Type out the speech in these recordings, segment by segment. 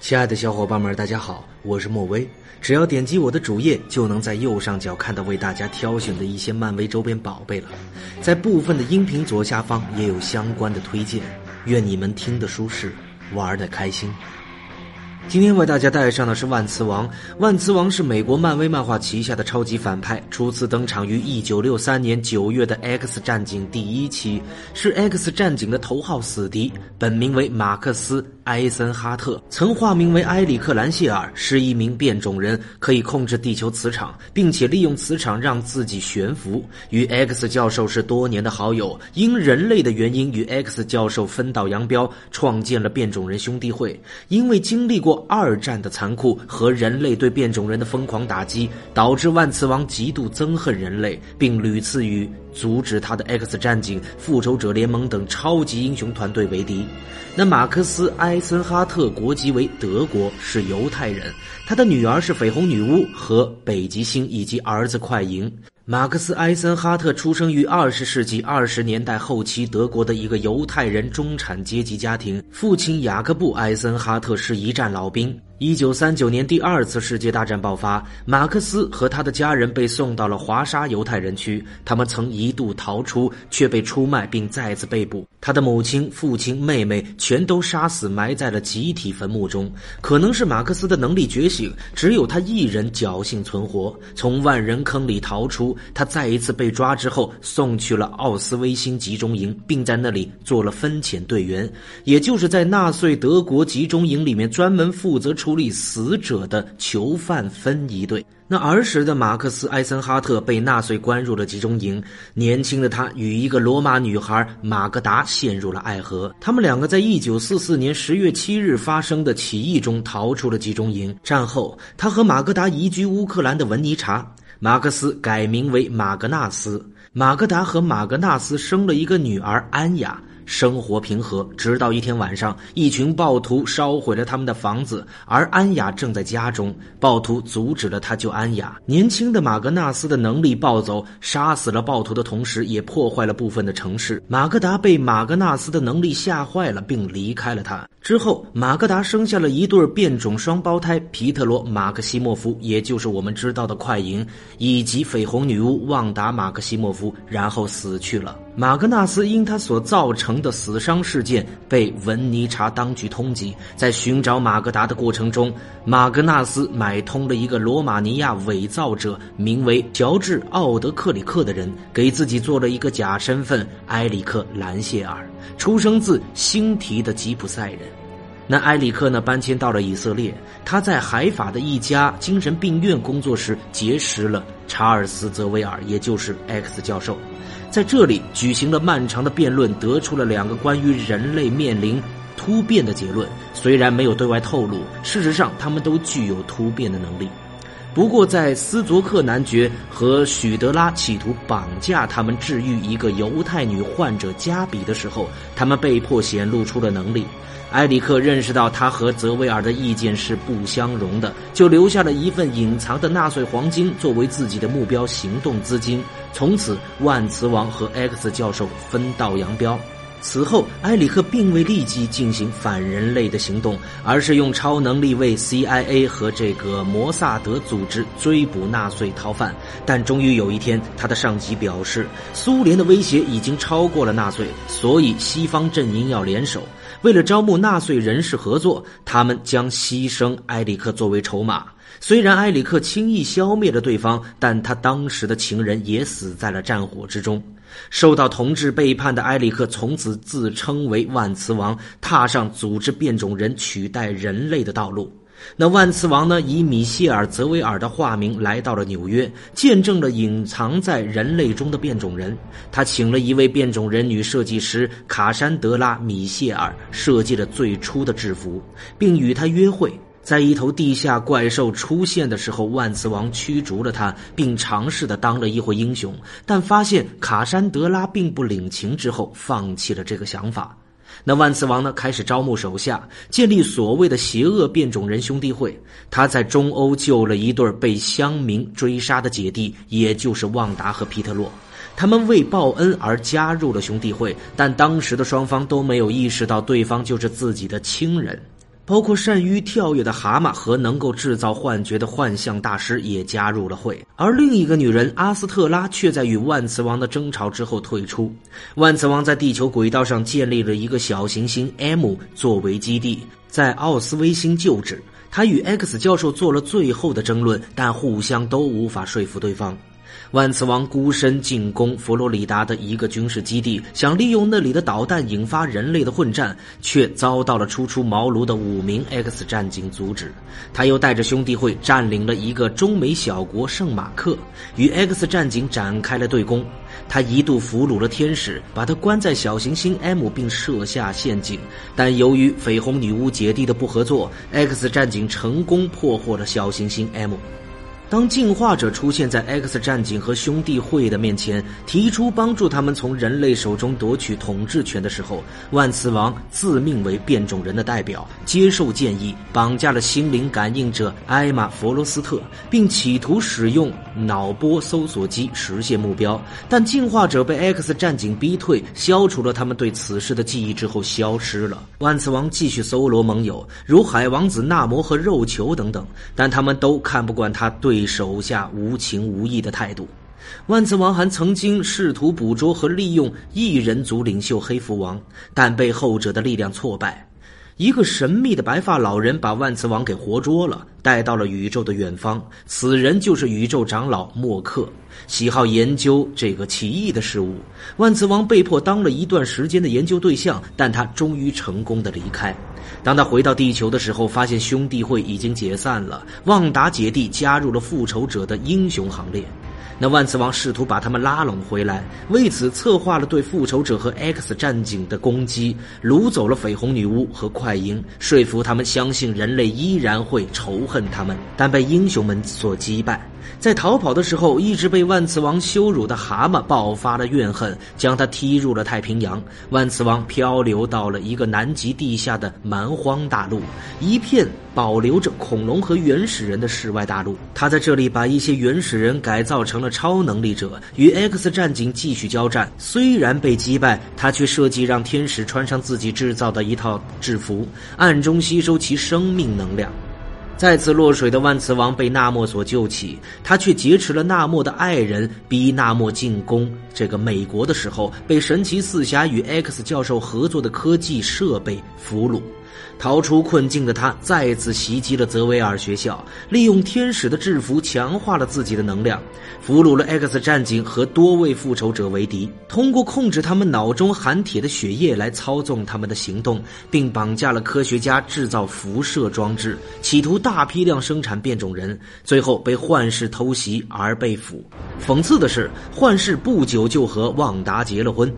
亲爱的小伙伴们，大家好，我是莫威。只要点击我的主页，就能在右上角看到为大家挑选的一些漫威周边宝贝了。在部分的音频左下方也有相关的推荐。愿你们听得舒适，玩得开心。今天为大家带上的是万磁王。万磁王是美国漫威漫画旗下的超级反派，初次登场于1963年9月的《X 战警》第一期，是 X 战警的头号死敌。本名为马克思·埃森哈特，曾化名为埃里克·兰谢尔，是一名变种人，可以控制地球磁场，并且利用磁场让自己悬浮。与 X 教授是多年的好友，因人类的原因与 X 教授分道扬镳，创建了变种人兄弟会。因为经历过。二战的残酷和人类对变种人的疯狂打击，导致万磁王极度憎恨人类，并屡次与阻止他的 X 战警、复仇者联盟等超级英雄团队为敌。那马克思·埃森哈特国籍为德国，是犹太人。他的女儿是绯红女巫和北极星，以及儿子快银。马克思·埃森哈特出生于二十世纪二十年代后期德国的一个犹太人中产阶级家庭，父亲雅各布·埃森哈特是一战老兵。一九三九年，第二次世界大战爆发，马克思和他的家人被送到了华沙犹太人区。他们曾一度逃出，却被出卖并再次被捕。他的母亲、父亲、妹妹全都杀死，埋在了集体坟墓中。可能是马克思的能力觉醒，只有他一人侥幸存活，从万人坑里逃出。他再一次被抓之后，送去了奥斯威辛集中营，并在那里做了分遣队员，也就是在纳粹德国集中营里面专门负责处。处理死者的囚犯分一队。那儿时的马克思·埃森哈特被纳粹关入了集中营。年轻的他与一个罗马女孩玛格达陷入了爱河。他们两个在一九四四年十月七日发生的起义中逃出了集中营。战后，他和玛格达移居乌克兰的文尼察。马克思改名为马格纳斯。玛格达和马格纳斯生了一个女儿安雅。生活平和，直到一天晚上，一群暴徒烧毁了他们的房子，而安雅正在家中。暴徒阻止了他救安雅。年轻的马格纳斯的能力暴走，杀死了暴徒的同时，也破坏了部分的城市。马格达被马格纳斯的能力吓坏了，并离开了他。之后，马格达生下了一对变种双胞胎皮特罗·马克西莫夫，也就是我们知道的快银，以及绯红女巫旺达·马克西莫夫，然后死去了。马格纳斯因他所造成的死伤事件被文尼察当局通缉，在寻找马格达的过程中，马格纳斯买通了一个罗马尼亚伪造者，名为乔治·奥德克里克的人，给自己做了一个假身份——埃里克·兰谢尔，出生自星提的吉普赛人。那埃里克呢？搬迁到了以色列，他在海法的一家精神病院工作时结识了查尔斯·泽维尔，也就是 X 教授。在这里举行了漫长的辩论，得出了两个关于人类面临突变的结论。虽然没有对外透露，事实上他们都具有突变的能力。不过，在斯卓克男爵和许德拉企图绑架他们治愈一个犹太女患者加比的时候，他们被迫显露出了能力。埃里克认识到他和泽维尔的意见是不相容的，就留下了一份隐藏的纳粹黄金作为自己的目标行动资金。从此，万磁王和 X 教授分道扬镳。此后，埃里克并未立即进行反人类的行动，而是用超能力为 CIA 和这个摩萨德组织追捕纳粹逃犯。但终于有一天，他的上级表示，苏联的威胁已经超过了纳粹，所以西方阵营要联手。为了招募纳粹人士合作，他们将牺牲埃里克作为筹码。虽然埃里克轻易消灭了对方，但他当时的情人也死在了战火之中。受到同志背叛的埃里克从此自称为万磁王，踏上组织变种人取代人类的道路。那万磁王呢？以米歇尔·泽维尔的化名来到了纽约，见证了隐藏在人类中的变种人。他请了一位变种人女设计师卡珊德拉·米歇尔设计了最初的制服，并与她约会。在一头地下怪兽出现的时候，万磁王驱逐了他，并尝试的当了一回英雄，但发现卡珊德拉并不领情之后，放弃了这个想法。那万磁王呢？开始招募手下，建立所谓的邪恶变种人兄弟会。他在中欧救了一对被乡民追杀的姐弟，也就是旺达和皮特洛。他们为报恩而加入了兄弟会，但当时的双方都没有意识到对方就是自己的亲人。包括善于跳跃的蛤蟆和能够制造幻觉的幻象大师也加入了会。而另一个女人阿斯特拉却在与万磁王的争吵之后退出。万磁王在地球轨道上建立了一个小行星 M 作为基地，在奥斯威星就职。他与 X 教授做了最后的争论，但互相都无法说服对方。万磁王孤身进攻佛罗里达的一个军事基地，想利用那里的导弹引发人类的混战，却遭到了初出茅庐的五名 X 战警阻止。他又带着兄弟会占领了一个中美小国圣马克，与 X 战警展开了对攻。他一度俘虏了天使，把他关在小行星 M，并设下陷阱。但由于绯红女巫姐弟的不合作，X 战警成功破获了小行星 M。当进化者出现在 X 战警和兄弟会的面前，提出帮助他们从人类手中夺取统治权的时候，万磁王自命为变种人的代表，接受建议，绑架了心灵感应者艾玛·弗罗斯特，并企图使用脑波搜索机实现目标。但进化者被 X 战警逼退，消除了他们对此事的记忆之后消失了。万磁王继续搜罗盟友，如海王子纳摩和肉球等等，但他们都看不惯他对。手下无情无义的态度，万磁王还曾经试图捕捉和利用异人族领袖黑蝠王，但被后者的力量挫败。一个神秘的白发老人把万磁王给活捉了，带到了宇宙的远方。此人就是宇宙长老默克，喜好研究这个奇异的事物。万磁王被迫当了一段时间的研究对象，但他终于成功的离开。当他回到地球的时候，发现兄弟会已经解散了，旺达姐弟加入了复仇者的英雄行列。那万磁王试图把他们拉拢回来，为此策划了对复仇者和 X 战警的攻击，掳走了绯红女巫和快银，说服他们相信人类依然会仇恨他们，但被英雄们所击败。在逃跑的时候，一直被万磁王羞辱的蛤蟆爆发了怨恨，将他踢入了太平洋。万磁王漂流到了一个南极地下的蛮荒大陆，一片保留着恐龙和原始人的世外大陆。他在这里把一些原始人改造成了超能力者，与 X 战警继续交战。虽然被击败，他却设计让天使穿上自己制造的一套制服，暗中吸收其生命能量。再次落水的万磁王被纳莫所救起，他却劫持了纳莫的爱人，逼纳莫进攻这个美国的时候，被神奇四侠与 X 教授合作的科技设备俘虏。逃出困境的他再次袭击了泽维尔学校，利用天使的制服强化了自己的能量，俘虏了 X 战警和多位复仇者为敌，通过控制他们脑中含铁的血液来操纵他们的行动，并绑架了科学家制造辐射装置，企图大批量生产变种人，最后被幻视偷袭而被俘。讽刺的是，幻视不久就和旺达结了婚。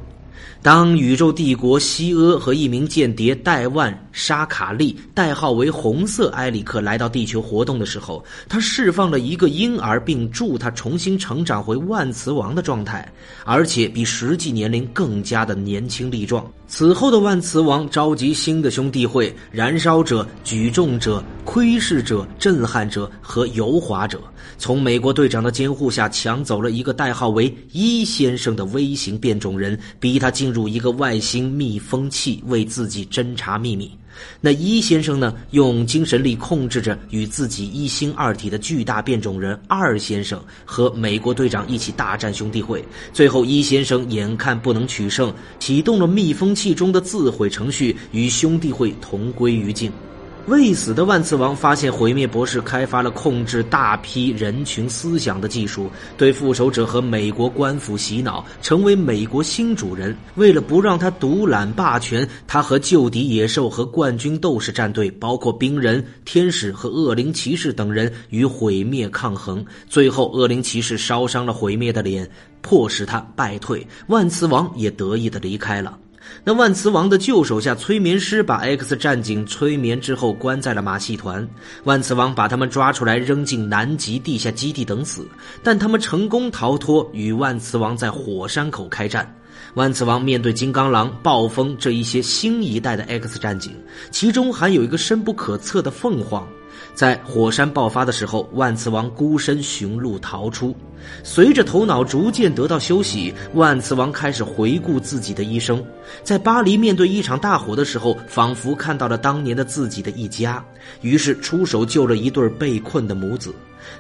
当宇宙帝国西阿和一名间谍戴万沙卡利（代号为红色埃里克）来到地球活动的时候，他释放了一个婴儿，并助他重新成长回万磁王的状态，而且比实际年龄更加的年轻力壮。此后的万磁王召集新的兄弟会：燃烧者、举重者、窥视者、震撼者和油滑者，从美国队长的监护下抢走了一个代号为一先生的微型变种人，逼他进。入一个外星密封器，为自己侦查秘密。那一先生呢？用精神力控制着与自己一星二体的巨大变种人二先生和美国队长一起大战兄弟会。最后，一先生眼看不能取胜，启动了密封器中的自毁程序，与兄弟会同归于尽。未死的万磁王发现毁灭博士开发了控制大批人群思想的技术，对复仇者和美国官府洗脑，成为美国新主人。为了不让他独揽霸权，他和旧敌野兽和冠军斗士战队，包括冰人、天使和恶灵骑士等人与毁灭抗衡。最后，恶灵骑士烧伤了毁灭的脸，迫使他败退。万磁王也得意的离开了。那万磁王的旧手下催眠师把 X 战警催眠之后关在了马戏团，万磁王把他们抓出来扔进南极地下基地等死，但他们成功逃脱，与万磁王在火山口开战。万磁王面对金刚狼、暴风这一些新一代的 X 战警，其中还有一个深不可测的凤凰。在火山爆发的时候，万磁王孤身寻路逃出。随着头脑逐渐得到休息，万磁王开始回顾自己的一生。在巴黎面对一场大火的时候，仿佛看到了当年的自己的一家，于是出手救了一对被困的母子。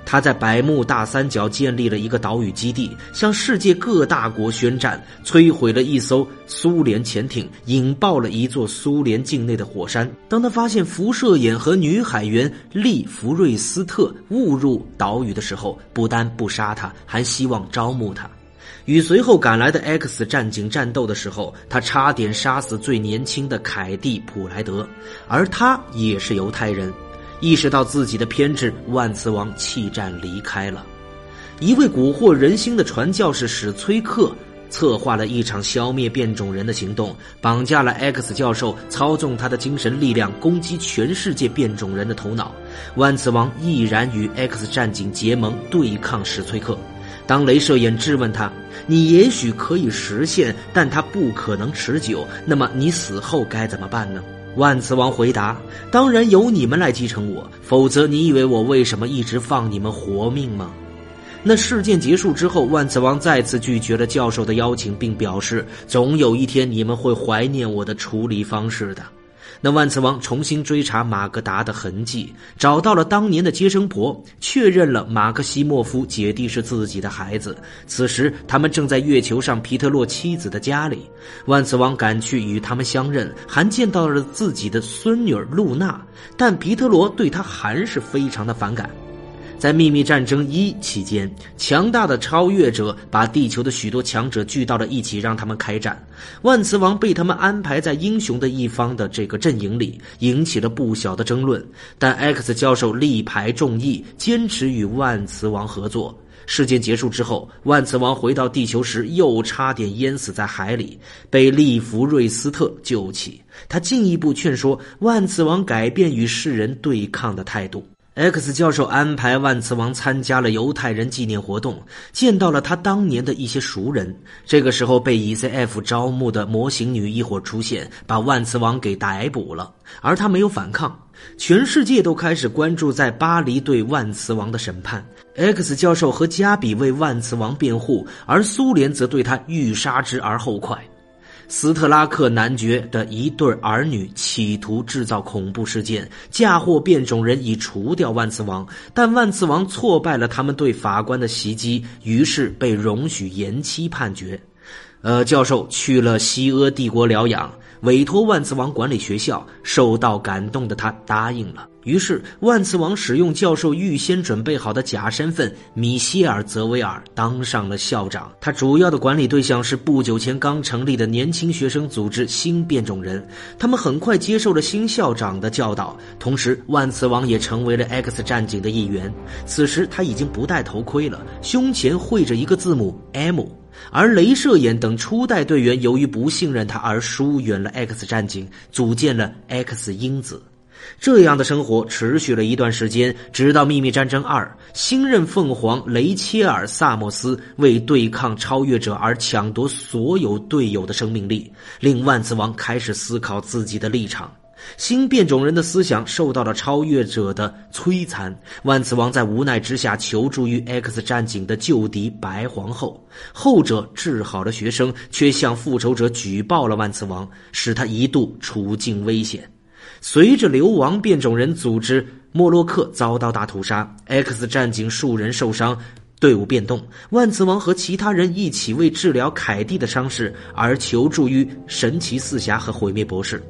他在百慕大三角建立了一个岛屿基地，向世界各大国宣战，摧毁了一艘苏联潜艇，引爆了一座苏联境内的火山。当他发现辐射眼和女海员利弗瑞斯特误入岛屿的时候，不单不杀他，还希望招募他。与随后赶来的 X 战警战斗的时候，他差点杀死最年轻的凯蒂普莱德，而他也是犹太人。意识到自己的偏执，万磁王弃战离开了。一位蛊惑人心的传教士史崔克策划了一场消灭变种人的行动，绑架了 X 教授，操纵他的精神力量攻击全世界变种人的头脑。万磁王毅然与 X 战警结盟对抗史崔克。当镭射眼质问他：“你也许可以实现，但它不可能持久。那么你死后该怎么办呢？”万磁王回答：“当然由你们来继承我，否则你以为我为什么一直放你们活命吗？”那事件结束之后，万磁王再次拒绝了教授的邀请，并表示：“总有一天你们会怀念我的处理方式的。”那万磁王重新追查马格达的痕迹，找到了当年的接生婆，确认了马克西莫夫姐弟是自己的孩子。此时，他们正在月球上皮特洛妻子的家里。万磁王赶去与他们相认，还见到了自己的孙女露娜，但皮特罗对他还是非常的反感。在秘密战争一期间，强大的超越者把地球的许多强者聚到了一起，让他们开战。万磁王被他们安排在英雄的一方的这个阵营里，引起了不小的争论。但 X 教授力排众议，坚持与万磁王合作。事件结束之后，万磁王回到地球时，又差点淹死在海里，被利弗瑞斯特救起。他进一步劝说万磁王改变与世人对抗的态度。X 教授安排万磁王参加了犹太人纪念活动，见到了他当年的一些熟人。这个时候，被 ECF 招募的模型女一伙出现，把万磁王给逮捕了，而他没有反抗。全世界都开始关注在巴黎对万磁王的审判。X 教授和加比为万磁王辩护，而苏联则对他欲杀之而后快。斯特拉克男爵的一对儿女企图制造恐怖事件，嫁祸变种人以除掉万磁王，但万磁王挫败了他们对法官的袭击，于是被容许延期判决。呃，教授去了西阿帝国疗养。委托万磁王管理学校，受到感动的他答应了。于是，万磁王使用教授预先准备好的假身份米歇尔·泽维尔当上了校长。他主要的管理对象是不久前刚成立的年轻学生组织“新变种人”。他们很快接受了新校长的教导，同时万磁王也成为了 X 战警的一员。此时，他已经不戴头盔了，胸前绘着一个字母 M。而镭射眼等初代队员由于不信任他而疏远了 X 战警，组建了 X 因子。这样的生活持续了一段时间，直到《秘密战争二》，新任凤凰雷切尔·萨莫斯为对抗超越者而抢夺所有队友的生命力，令万磁王开始思考自己的立场。新变种人的思想受到了超越者的摧残，万磁王在无奈之下求助于 X 战警的旧敌白皇后，后者治好了学生，却向复仇者举报了万磁王，使他一度处境危险。随着流亡变种人组织莫洛克遭到大屠杀，X 战警数人受伤，队伍变动，万磁王和其他人一起为治疗凯蒂的伤势而求助于神奇四侠和毁灭博士。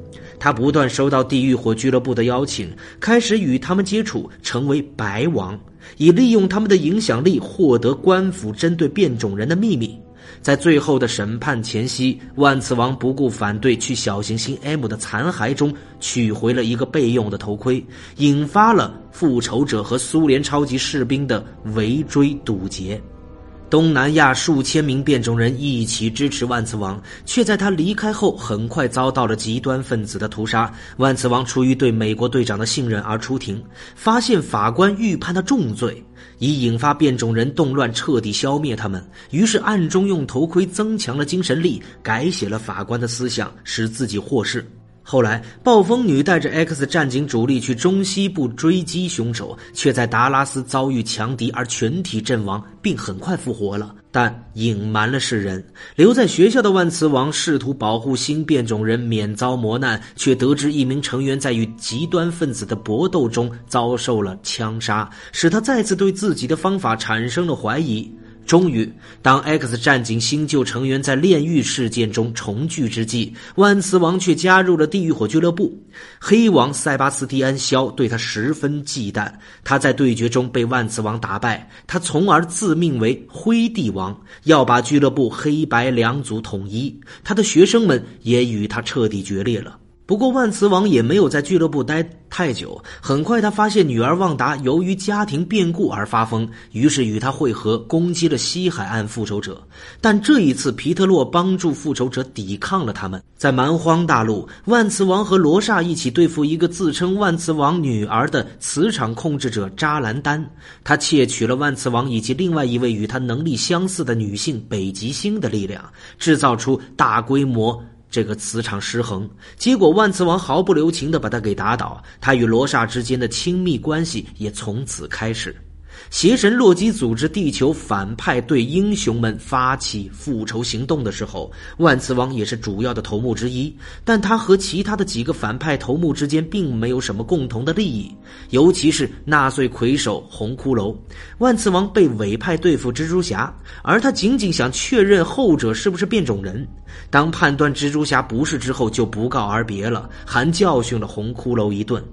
他不断收到地狱火俱乐部的邀请，开始与他们接触，成为白王，以利用他们的影响力获得官府针对变种人的秘密。在最后的审判前夕，万磁王不顾反对，去小行星 M 的残骸中取回了一个备用的头盔，引发了复仇者和苏联超级士兵的围追堵截。东南亚数千名变种人一起支持万磁王，却在他离开后很快遭到了极端分子的屠杀。万磁王出于对美国队长的信任而出庭，发现法官预判他重罪，以引发变种人动乱，彻底消灭他们。于是暗中用头盔增强了精神力，改写了法官的思想，使自己获释。后来，暴风女带着 X 战警主力去中西部追击凶手，却在达拉斯遭遇强敌而全体阵亡，并很快复活了，但隐瞒了世人。留在学校的万磁王试图保护新变种人免遭磨难，却得知一名成员在与极端分子的搏斗中遭受了枪杀，使他再次对自己的方法产生了怀疑。终于，当 X 战警新旧成员在炼狱事件中重聚之际，万磁王却加入了地狱火俱乐部。黑王塞巴斯蒂安·肖对他十分忌惮，他在对决中被万磁王打败，他从而自命为灰帝王，要把俱乐部黑白两组统一。他的学生们也与他彻底决裂了。不过，万磁王也没有在俱乐部待太久。很快，他发现女儿旺达由于家庭变故而发疯，于是与他会合，攻击了西海岸复仇者。但这一次，皮特洛帮助复仇者抵抗了他们。在蛮荒大陆，万磁王和罗刹一起对付一个自称万磁王女儿的磁场控制者扎兰丹。他窃取了万磁王以及另外一位与他能力相似的女性北极星的力量，制造出大规模。这个磁场失衡，结果万磁王毫不留情地把他给打倒，他与罗刹之间的亲密关系也从此开始。邪神洛基组织地球反派对英雄们发起复仇行动的时候，万磁王也是主要的头目之一。但他和其他的几个反派头目之间并没有什么共同的利益，尤其是纳粹魁首红骷髅。万磁王被委派对付蜘蛛侠，而他仅仅想确认后者是不是变种人。当判断蜘蛛侠不是之后，就不告而别了，还教训了红骷髅一顿。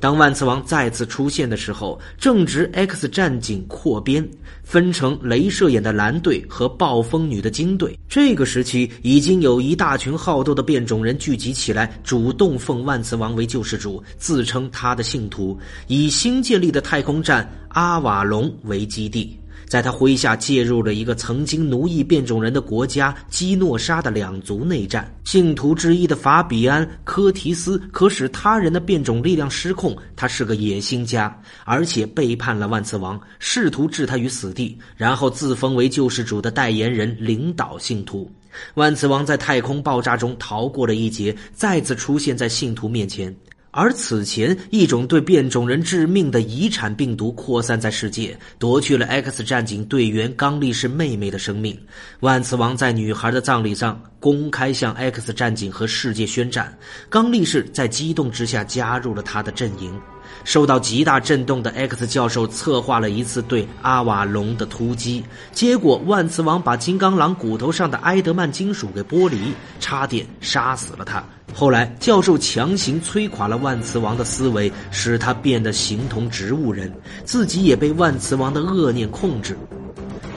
当万磁王再次出现的时候，正值 X 战警扩编，分成镭射眼的蓝队和暴风女的金队。这个时期，已经有一大群好斗的变种人聚集起来，主动奉万磁王为救世主，自称他的信徒，以新建立的太空站阿瓦隆为基地。在他麾下介入了一个曾经奴役变种人的国家基诺沙的两族内战。信徒之一的法比安·科提斯可使他人的变种力量失控。他是个野心家，而且背叛了万磁王，试图置他于死地，然后自封为救世主的代言人，领导信徒。万磁王在太空爆炸中逃过了一劫，再次出现在信徒面前。而此前，一种对变种人致命的遗产病毒扩散在世界，夺去了 X 战警队员刚力士妹妹的生命。万磁王在女孩的葬礼上公开向 X 战警和世界宣战，刚力士在激动之下加入了他的阵营。受到极大震动的 X 教授策划了一次对阿瓦隆的突击，结果万磁王把金刚狼骨头上的埃德曼金属给剥离，差点杀死了他。后来，教授强行摧垮了万磁王的思维，使他变得形同植物人，自己也被万磁王的恶念控制。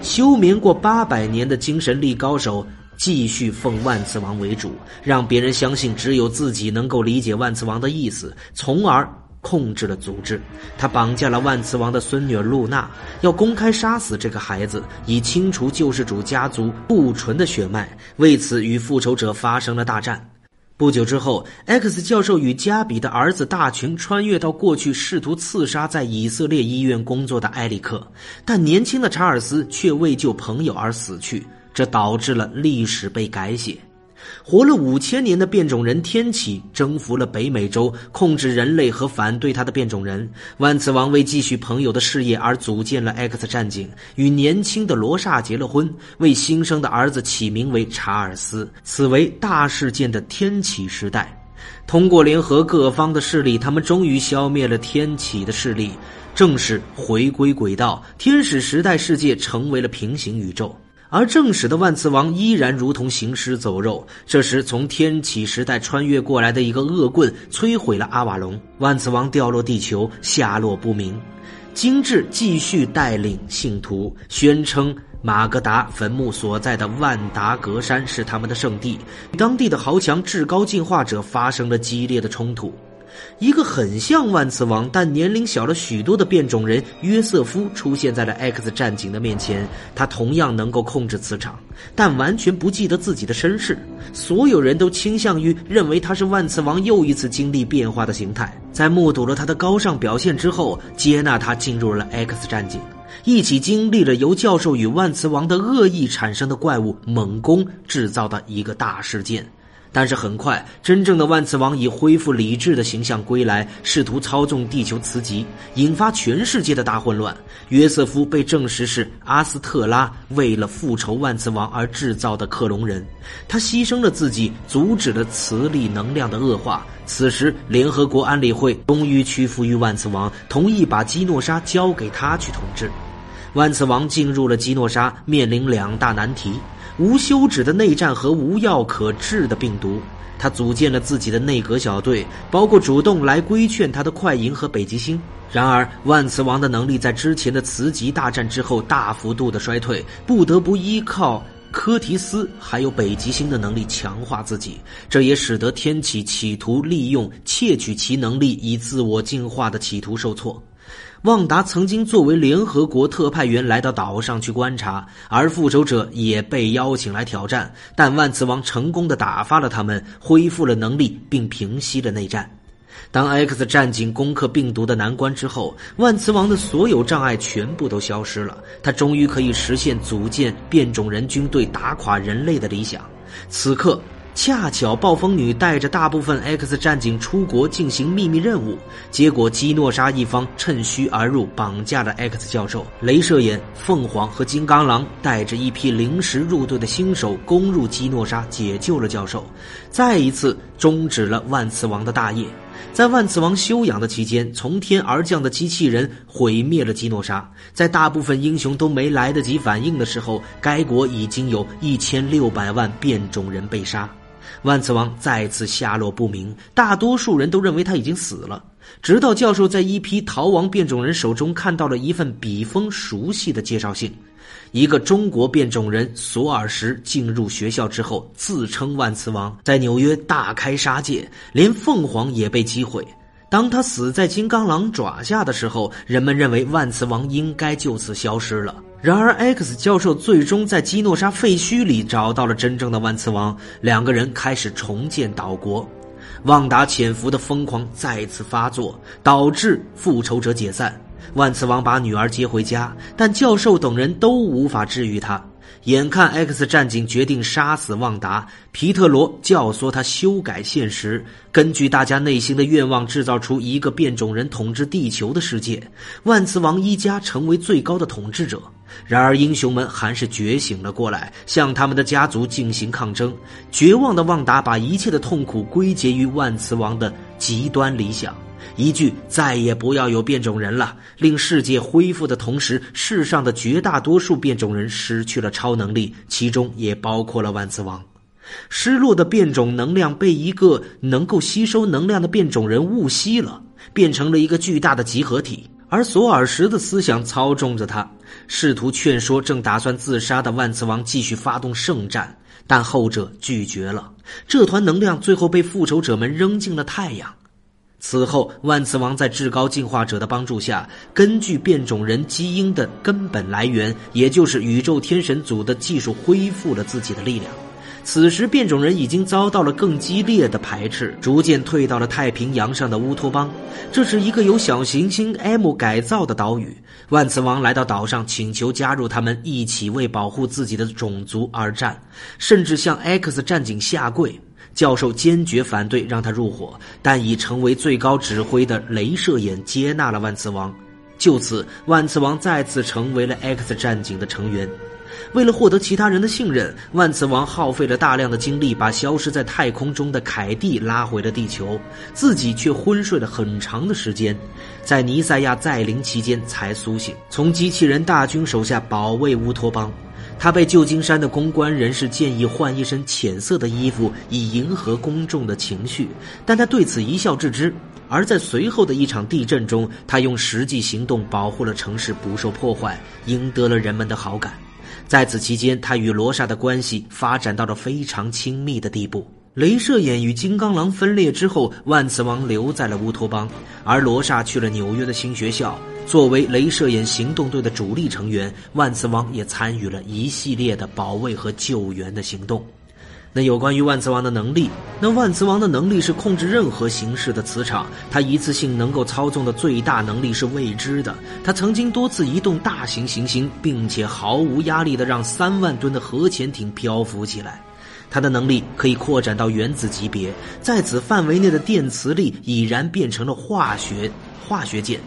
休眠过八百年的精神力高手继续奉万磁王为主，让别人相信只有自己能够理解万磁王的意思，从而。控制了组织，他绑架了万磁王的孙女露娜，要公开杀死这个孩子，以清除救世主家族不纯的血脉。为此，与复仇者发生了大战。不久之后，X 教授与加比的儿子大群穿越到过去，试图刺杀在以色列医院工作的埃里克，但年轻的查尔斯却为救朋友而死去，这导致了历史被改写。活了五千年的变种人天启征服了北美洲，控制人类和反对他的变种人。万磁王为继续朋友的事业而组建了 X 战警，与年轻的罗刹结了婚，为新生的儿子起名为查尔斯。此为大事件的天启时代。通过联合各方的势力，他们终于消灭了天启的势力，正式回归轨道。天使时代世界成为了平行宇宙。而正史的万磁王依然如同行尸走肉。这时，从天启时代穿越过来的一个恶棍摧毁了阿瓦隆，万磁王掉落地球，下落不明。金智继续带领信徒，宣称马格达坟墓所在的万达格山是他们的圣地，当地的豪强至高进化者发生了激烈的冲突。一个很像万磁王但年龄小了许多的变种人约瑟夫出现在了 X 战警的面前。他同样能够控制磁场，但完全不记得自己的身世。所有人都倾向于认为他是万磁王又一次经历变化的形态。在目睹了他的高尚表现之后，接纳他进入了 X 战警，一起经历了由教授与万磁王的恶意产生的怪物猛攻制造的一个大事件。但是很快，真正的万磁王以恢复理智的形象归来，试图操纵地球磁极，引发全世界的大混乱。约瑟夫被证实是阿斯特拉为了复仇万磁王而制造的克隆人，他牺牲了自己，阻止了磁力能量的恶化。此时，联合国安理会终于屈服于万磁王，同意把基诺莎交给他去统治。万磁王进入了基诺莎，面临两大难题。无休止的内战和无药可治的病毒，他组建了自己的内阁小队，包括主动来规劝他的快银和北极星。然而，万磁王的能力在之前的磁极大战之后大幅度的衰退，不得不依靠柯提斯还有北极星的能力强化自己。这也使得天启企图利用窃取其能力以自我进化的企图受挫。旺达曾经作为联合国特派员来到岛上去观察，而复仇者也被邀请来挑战，但万磁王成功的打发了他们，恢复了能力并平息了内战。当 X 战警攻克病毒的难关之后，万磁王的所有障碍全部都消失了，他终于可以实现组建变种人军队打垮人类的理想。此刻。恰巧暴风女带着大部分 X 战警出国进行秘密任务，结果基诺莎一方趁虚而入，绑架了 X 教授。镭射眼、凤凰和金刚狼带着一批临时入队的新手攻入基诺莎，解救了教授，再一次终止了万磁王的大业。在万磁王休养的期间，从天而降的机器人毁灭了基诺莎。在大部分英雄都没来得及反应的时候，该国已经有一千六百万变种人被杀。万磁王再次下落不明，大多数人都认为他已经死了。直到教授在一批逃亡变种人手中看到了一份笔锋熟悉的介绍信，一个中国变种人索尔什进入学校之后，自称万磁王，在纽约大开杀戒，连凤凰也被击毁。当他死在金刚狼爪下的时候，人们认为万磁王应该就此消失了。然而，X 教授最终在基诺莎废墟里找到了真正的万磁王，两个人开始重建岛国。旺达潜伏的疯狂再次发作，导致复仇者解散。万磁王把女儿接回家，但教授等人都无法治愈他。眼看 X 战警决定杀死旺达，皮特罗教唆他修改现实，根据大家内心的愿望制造出一个变种人统治地球的世界，万磁王一家成为最高的统治者。然而，英雄们还是觉醒了过来，向他们的家族进行抗争。绝望的旺达把一切的痛苦归结于万磁王的极端理想。一句“再也不要有变种人了”，令世界恢复的同时，世上的绝大多数变种人失去了超能力，其中也包括了万磁王。失落的变种能量被一个能够吸收能量的变种人误吸了，变成了一个巨大的集合体。而索尔什的思想操纵着他，试图劝说正打算自杀的万磁王继续发动圣战，但后者拒绝了。这团能量最后被复仇者们扔进了太阳。此后，万磁王在至高进化者的帮助下，根据变种人基因的根本来源，也就是宇宙天神组的技术，恢复了自己的力量。此时，变种人已经遭到了更激烈的排斥，逐渐退到了太平洋上的乌托邦。这是一个由小行星 M 改造的岛屿。万磁王来到岛上，请求加入他们一起为保护自己的种族而战，甚至向 X 战警下跪。教授坚决反对让他入伙，但已成为最高指挥的镭射眼接纳了万磁王。就此，万磁王再次成为了 X 战警的成员。为了获得其他人的信任，万磁王耗费了大量的精力，把消失在太空中的凯蒂拉回了地球，自己却昏睡了很长的时间，在尼赛亚再临期间才苏醒，从机器人大军手下保卫乌托邦。他被旧金山的公关人士建议换一身浅色的衣服，以迎合公众的情绪，但他对此一笑置之。而在随后的一场地震中，他用实际行动保护了城市不受破坏，赢得了人们的好感。在此期间，他与罗莎的关系发展到了非常亲密的地步。镭射眼与金刚狼分裂之后，万磁王留在了乌托邦，而罗莎去了纽约的新学校。作为镭射眼行动队的主力成员，万磁王也参与了一系列的保卫和救援的行动。那有关于万磁王的能力，那万磁王的能力是控制任何形式的磁场，他一次性能够操纵的最大能力是未知的。他曾经多次移动大型行星，并且毫无压力的让三万吨的核潜艇漂浮起来。它的能力可以扩展到原子级别，在此范围内的电磁力已然变成了化学化学键。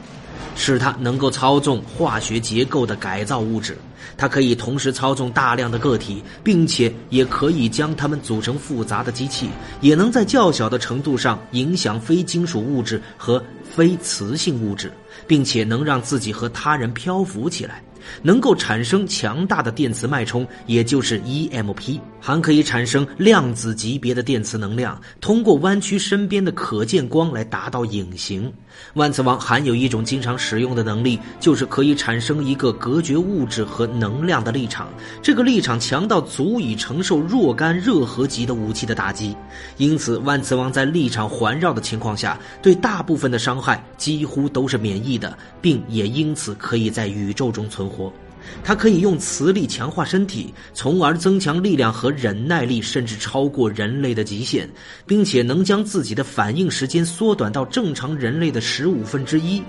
使它能够操纵化学结构的改造物质，它可以同时操纵大量的个体，并且也可以将它们组成复杂的机器，也能在较小的程度上影响非金属物质和非磁性物质，并且能让自己和他人漂浮起来。能够产生强大的电磁脉冲，也就是 EMP，还可以产生量子级别的电磁能量，通过弯曲身边的可见光来达到隐形。万磁王还有一种经常使用的能力，就是可以产生一个隔绝物质和能量的立场。这个立场强到足以承受若干热核级的武器的打击，因此万磁王在立场环绕的情况下，对大部分的伤害几乎都是免疫的，并也因此可以在宇宙中存活。活，它可以用磁力强化身体，从而增强力量和忍耐力，甚至超过人类的极限，并且能将自己的反应时间缩短到正常人类的十五分之一。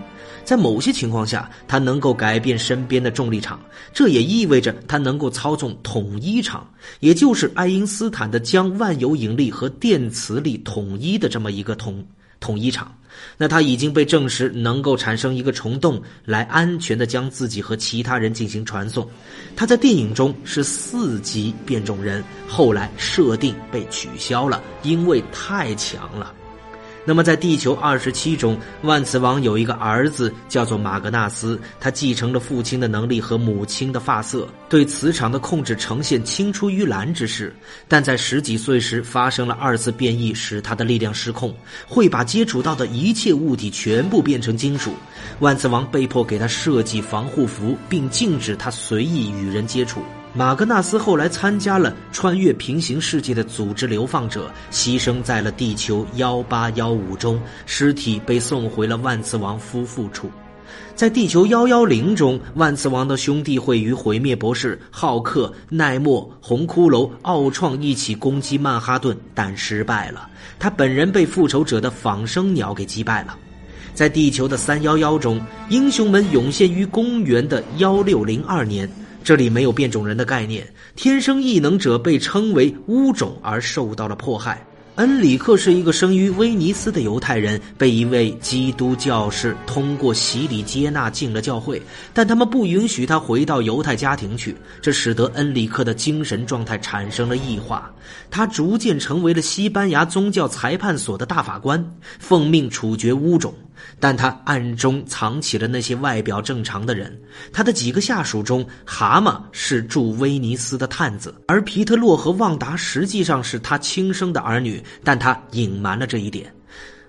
在某些情况下，它能够改变身边的重力场，这也意味着它能够操纵统一场，也就是爱因斯坦的将万有引力和电磁力统一的这么一个统统一场。那他已经被证实能够产生一个虫洞，来安全的将自己和其他人进行传送。他在电影中是四级变种人，后来设定被取消了，因为太强了。那么，在地球二十七中，万磁王有一个儿子，叫做马格纳斯。他继承了父亲的能力和母亲的发色，对磁场的控制呈现青出于蓝之势。但在十几岁时发生了二次变异，使他的力量失控，会把接触到的一切物体全部变成金属。万磁王被迫给他设计防护服，并禁止他随意与人接触。马格纳斯后来参加了穿越平行世界的组织流放者，牺牲在了地球幺八幺五中，尸体被送回了万磁王夫妇处。在地球幺幺零中，万磁王的兄弟会与毁灭博士、浩克、奈莫、红骷髅、奥创一起攻击曼哈顿，但失败了。他本人被复仇者的仿生鸟给击败了。在地球的三幺幺中，英雄们涌现于公元的幺六零二年。这里没有变种人的概念，天生异能者被称为巫种而受到了迫害。恩里克是一个生于威尼斯的犹太人，被一位基督教士通过洗礼接纳进了教会，但他们不允许他回到犹太家庭去，这使得恩里克的精神状态产生了异化，他逐渐成为了西班牙宗教裁判所的大法官，奉命处决巫种。但他暗中藏起了那些外表正常的人。他的几个下属中，蛤蟆是驻威尼斯的探子，而皮特洛和旺达实际上是他亲生的儿女，但他隐瞒了这一点。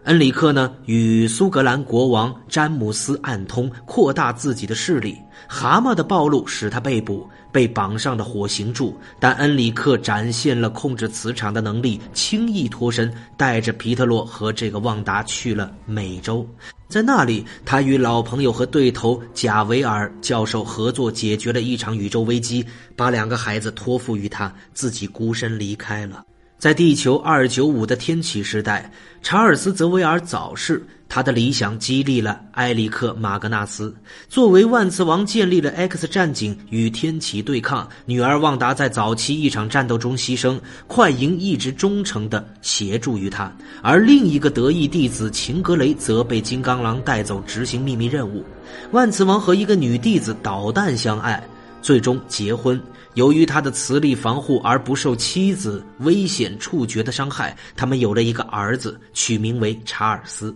恩里克呢，与苏格兰国王詹姆斯暗通，扩大自己的势力。蛤蟆的暴露使他被捕，被绑上了火刑柱。但恩里克展现了控制磁场的能力，轻易脱身，带着皮特洛和这个旺达去了美洲。在那里，他与老朋友和对头贾维尔教授合作，解决了一场宇宙危机，把两个孩子托付于他，自己孤身离开了。在地球二九五的天启时代，查尔斯·泽维尔早逝。他的理想激励了埃里克·马格纳斯。作为万磁王，建立了 X 战警与天启对抗。女儿旺达在早期一场战斗中牺牲，快银一直忠诚地协助于他。而另一个得意弟子秦格雷则被金刚狼带走执行秘密任务。万磁王和一个女弟子导弹相爱，最终结婚。由于他的磁力防护而不受妻子危险触觉的伤害，他们有了一个儿子，取名为查尔斯。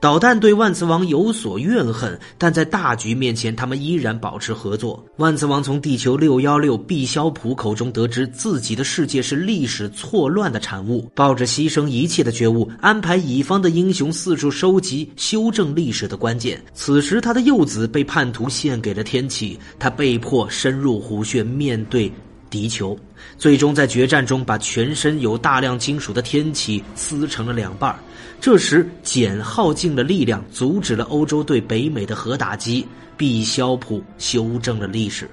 导弹对万磁王有所怨恨，但在大局面前，他们依然保持合作。万磁王从地球六幺六毕肖普口中得知自己的世界是历史错乱的产物，抱着牺牲一切的觉悟，安排乙方的英雄四处收集修正历史的关键。此时，他的幼子被叛徒献给了天启，他被迫深入虎穴面对敌球，最终在决战中把全身有大量金属的天启撕成了两半。这时，简耗尽了力量，阻止了欧洲对北美的核打击。毕肖普修正了历史，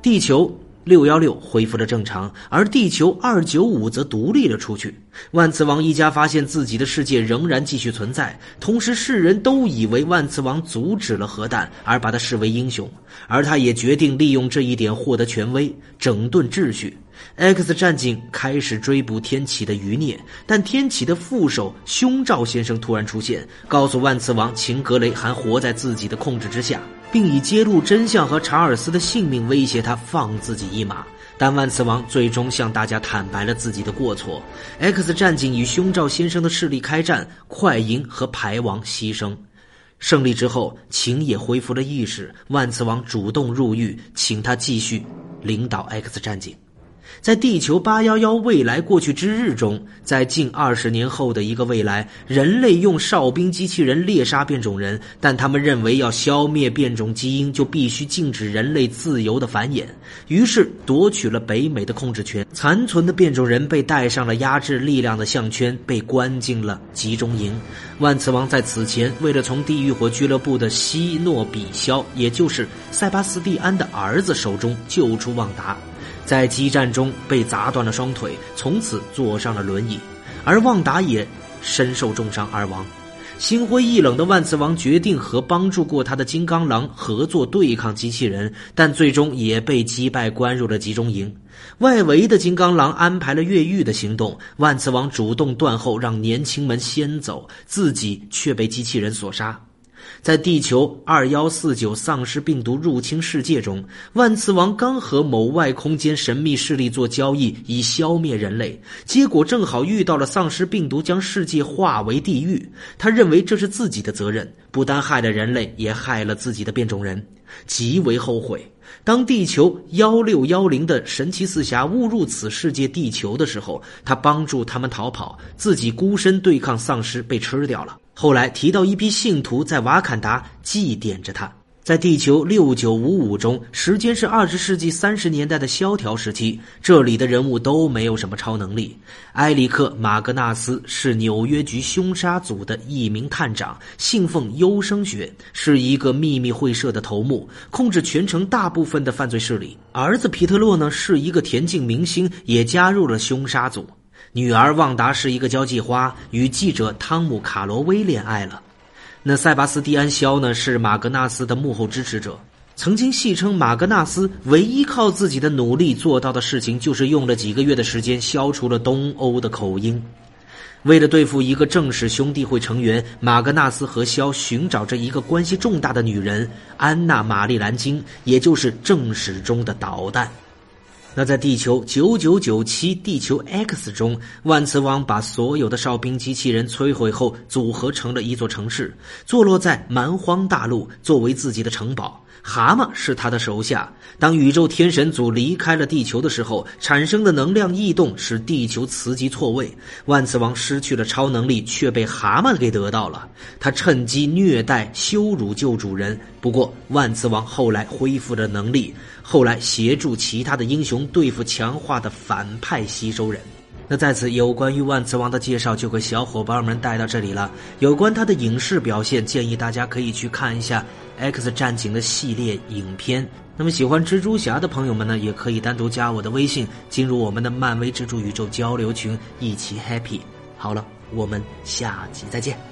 地球六幺六恢复了正常，而地球二九五则独立了出去。万磁王一家发现自己的世界仍然继续存在，同时世人都以为万磁王阻止了核弹，而把他视为英雄，而他也决定利用这一点获得权威，整顿秩序。X 战警开始追捕天启的余孽，但天启的副手胸罩先生突然出现，告诉万磁王秦格雷还活在自己的控制之下，并以揭露真相和查尔斯的性命威胁他放自己一马。但万磁王最终向大家坦白了自己的过错。X 战警与胸罩先生的势力开战，快银和排王牺牲。胜利之后，秦也恢复了意识。万磁王主动入狱，请他继续领导 X 战警。在地球八幺幺未来过去之日中，在近二十年后的一个未来，人类用哨兵机器人猎杀变种人，但他们认为要消灭变种基因，就必须禁止人类自由的繁衍，于是夺取了北美的控制权。残存的变种人被戴上了压制力量的项圈，被关进了集中营。万磁王在此前为了从地狱火俱乐部的希诺比肖，也就是塞巴斯蒂安的儿子手中救出旺达。在激战中被砸断了双腿，从此坐上了轮椅，而旺达也身受重伤而亡。心灰意冷的万磁王决定和帮助过他的金刚狼合作对抗机器人，但最终也被击败，关入了集中营。外围的金刚狼安排了越狱的行动，万磁王主动断后，让年轻们先走，自己却被机器人所杀。在地球二幺四九丧尸病毒入侵世界中，万磁王刚和某外空间神秘势力做交易，以消灭人类，结果正好遇到了丧尸病毒将世界化为地狱。他认为这是自己的责任，不单害了人类，也害了自己的变种人，极为后悔。当地球幺六幺零的神奇四侠误入此世界地球的时候，他帮助他们逃跑，自己孤身对抗丧尸，被吃掉了。后来提到一批信徒在瓦坎达祭奠着他。在地球六九五五中，时间是二十世纪三十年代的萧条时期。这里的人物都没有什么超能力。埃里克·马格纳斯是纽约局凶杀组的一名探长，信奉优生学，是一个秘密会社的头目，控制全城大部分的犯罪势力。儿子皮特洛呢，是一个田径明星，也加入了凶杀组。女儿旺达是一个交际花，与记者汤姆·卡罗威恋爱了。那塞巴斯蒂安·肖呢？是马格纳斯的幕后支持者，曾经戏称马格纳斯唯一靠自己的努力做到的事情，就是用了几个月的时间消除了东欧的口音。为了对付一个正史兄弟会成员，马格纳斯和肖寻找着一个关系重大的女人安娜·玛丽·兰金，也就是正史中的导弹。那在地球九九九七地球 X 中，万磁王把所有的哨兵机器人摧毁后，组合成了一座城市，坐落在蛮荒大陆，作为自己的城堡。蛤蟆是他的手下。当宇宙天神组离开了地球的时候，产生的能量异动使地球磁极错位，万磁王失去了超能力，却被蛤蟆给得到了。他趁机虐待、羞辱旧主人。不过，万磁王后来恢复了能力，后来协助其他的英雄对付强化的反派吸收人。那在此，有关于万磁王的介绍就给小伙伴们带到这里了。有关他的影视表现，建议大家可以去看一下。X 战警的系列影片，那么喜欢蜘蛛侠的朋友们呢，也可以单独加我的微信，进入我们的漫威蜘蛛宇宙交流群，一起 happy。好了，我们下集再见。